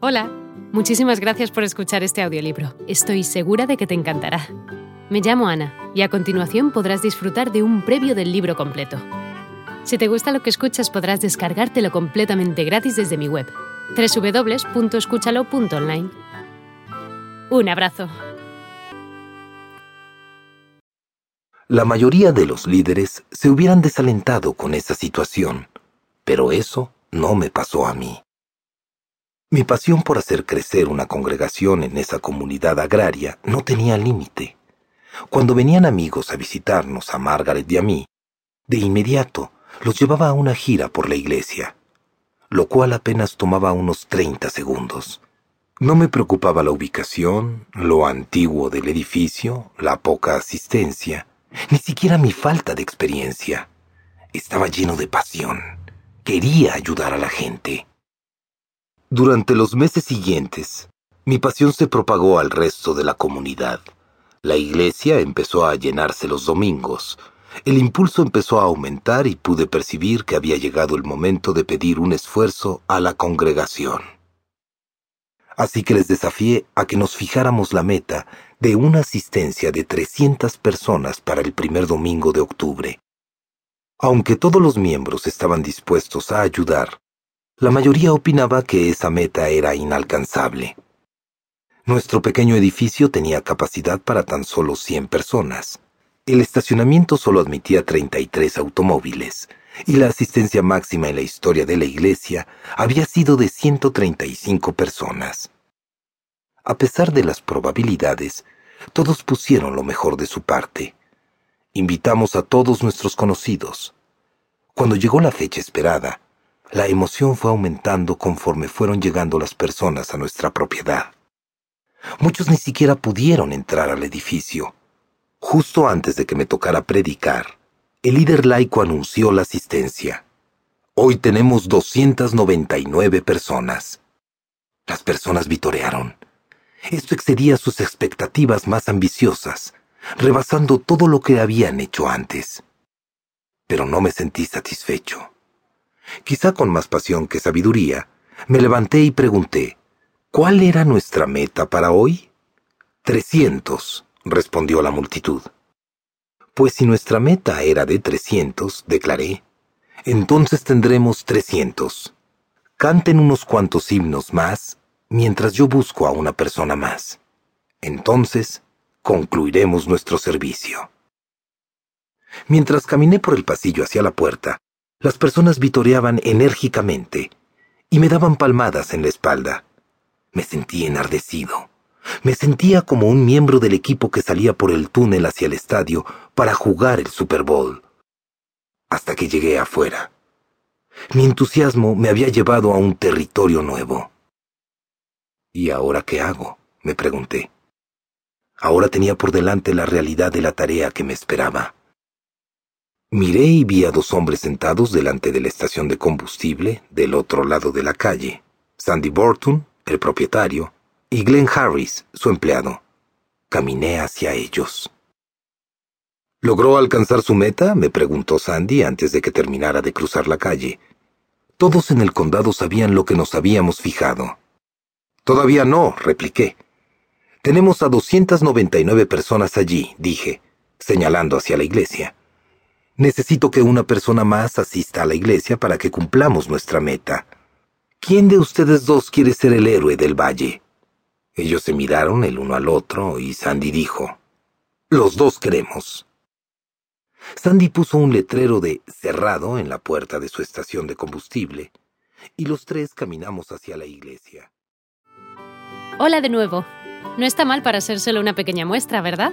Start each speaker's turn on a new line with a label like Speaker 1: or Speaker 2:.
Speaker 1: Hola, muchísimas gracias por escuchar este audiolibro. Estoy segura de que te encantará. Me llamo Ana y a continuación podrás disfrutar de un previo del libro completo. Si te gusta lo que escuchas podrás descargártelo completamente gratis desde mi web, www.escúchalo.online. Un abrazo.
Speaker 2: La mayoría de los líderes se hubieran desalentado con esa situación, pero eso no me pasó a mí. Mi pasión por hacer crecer una congregación en esa comunidad agraria no tenía límite. Cuando venían amigos a visitarnos a Margaret y a mí, de inmediato los llevaba a una gira por la iglesia, lo cual apenas tomaba unos 30 segundos. No me preocupaba la ubicación, lo antiguo del edificio, la poca asistencia, ni siquiera mi falta de experiencia. Estaba lleno de pasión. Quería ayudar a la gente. Durante los meses siguientes, mi pasión se propagó al resto de la comunidad. La iglesia empezó a llenarse los domingos. El impulso empezó a aumentar y pude percibir que había llegado el momento de pedir un esfuerzo a la congregación. Así que les desafié a que nos fijáramos la meta de una asistencia de 300 personas para el primer domingo de octubre. Aunque todos los miembros estaban dispuestos a ayudar, la mayoría opinaba que esa meta era inalcanzable. Nuestro pequeño edificio tenía capacidad para tan solo 100 personas. El estacionamiento solo admitía 33 automóviles, y la asistencia máxima en la historia de la iglesia había sido de 135 personas. A pesar de las probabilidades, todos pusieron lo mejor de su parte. Invitamos a todos nuestros conocidos. Cuando llegó la fecha esperada, la emoción fue aumentando conforme fueron llegando las personas a nuestra propiedad. Muchos ni siquiera pudieron entrar al edificio. Justo antes de que me tocara predicar, el líder laico anunció la asistencia. Hoy tenemos 299 personas. Las personas vitorearon. Esto excedía sus expectativas más ambiciosas, rebasando todo lo que habían hecho antes. Pero no me sentí satisfecho quizá con más pasión que sabiduría, me levanté y pregunté, ¿cuál era nuestra meta para hoy? Trescientos, respondió la multitud. Pues si nuestra meta era de trescientos, declaré, entonces tendremos trescientos. Canten unos cuantos himnos más mientras yo busco a una persona más. Entonces, concluiremos nuestro servicio. Mientras caminé por el pasillo hacia la puerta, las personas vitoreaban enérgicamente y me daban palmadas en la espalda. Me sentí enardecido. Me sentía como un miembro del equipo que salía por el túnel hacia el estadio para jugar el Super Bowl. Hasta que llegué afuera. Mi entusiasmo me había llevado a un territorio nuevo. ¿Y ahora qué hago? me pregunté. Ahora tenía por delante la realidad de la tarea que me esperaba. Miré y vi a dos hombres sentados delante de la estación de combustible del otro lado de la calle. Sandy Burton, el propietario, y Glenn Harris, su empleado. Caminé hacia ellos. ¿Logró alcanzar su meta? me preguntó Sandy antes de que terminara de cruzar la calle. Todos en el condado sabían lo que nos habíamos fijado. Todavía no, repliqué. Tenemos a 299 personas allí, dije, señalando hacia la iglesia. Necesito que una persona más asista a la iglesia para que cumplamos nuestra meta. ¿Quién de ustedes dos quiere ser el héroe del valle? Ellos se miraron el uno al otro y Sandy dijo, Los dos queremos. Sandy puso un letrero de cerrado en la puerta de su estación de combustible y los tres caminamos hacia la iglesia.
Speaker 1: Hola de nuevo. No está mal para ser solo una pequeña muestra, ¿verdad?